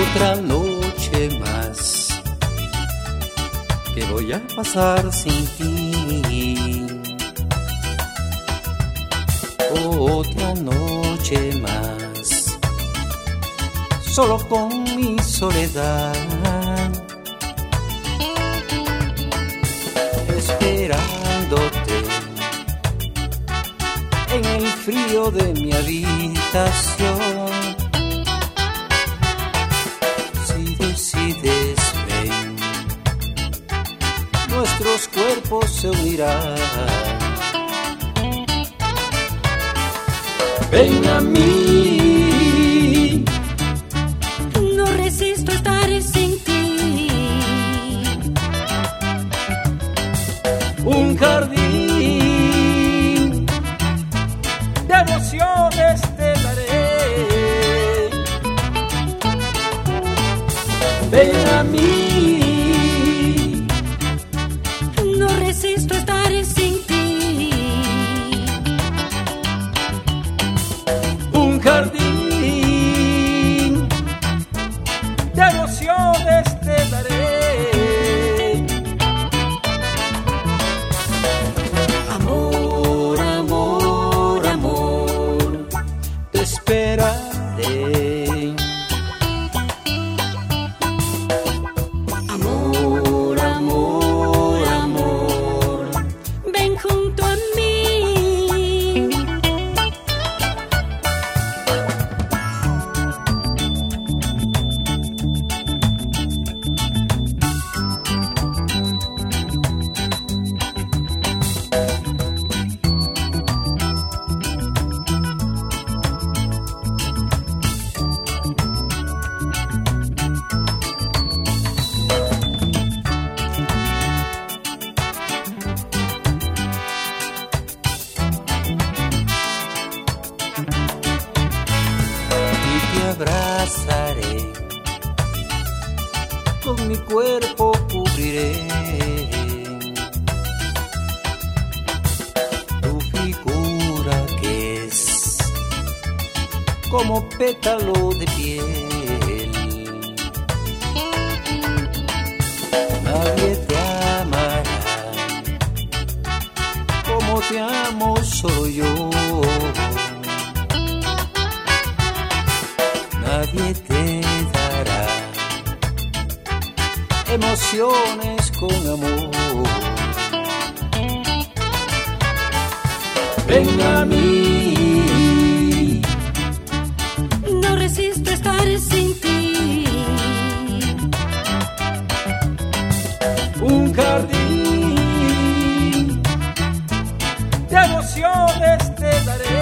Otra noche más que voy a pasar sin ti. Otra noche más solo con mi soledad. Esperándote en el frío de mi habitación. Cuerpos se unirán. Ven a mí, No resisto estar sin ti. un jardín de emociones te daré. Ven a mí, No resisto y te abrazaré. Con mi cuerpo cubriré tu figura que es como pétalo de piel. nadie te dará. Emociones con amor. Ven a mí. No resisto estar sin ti. Un jardín de emociones te daré.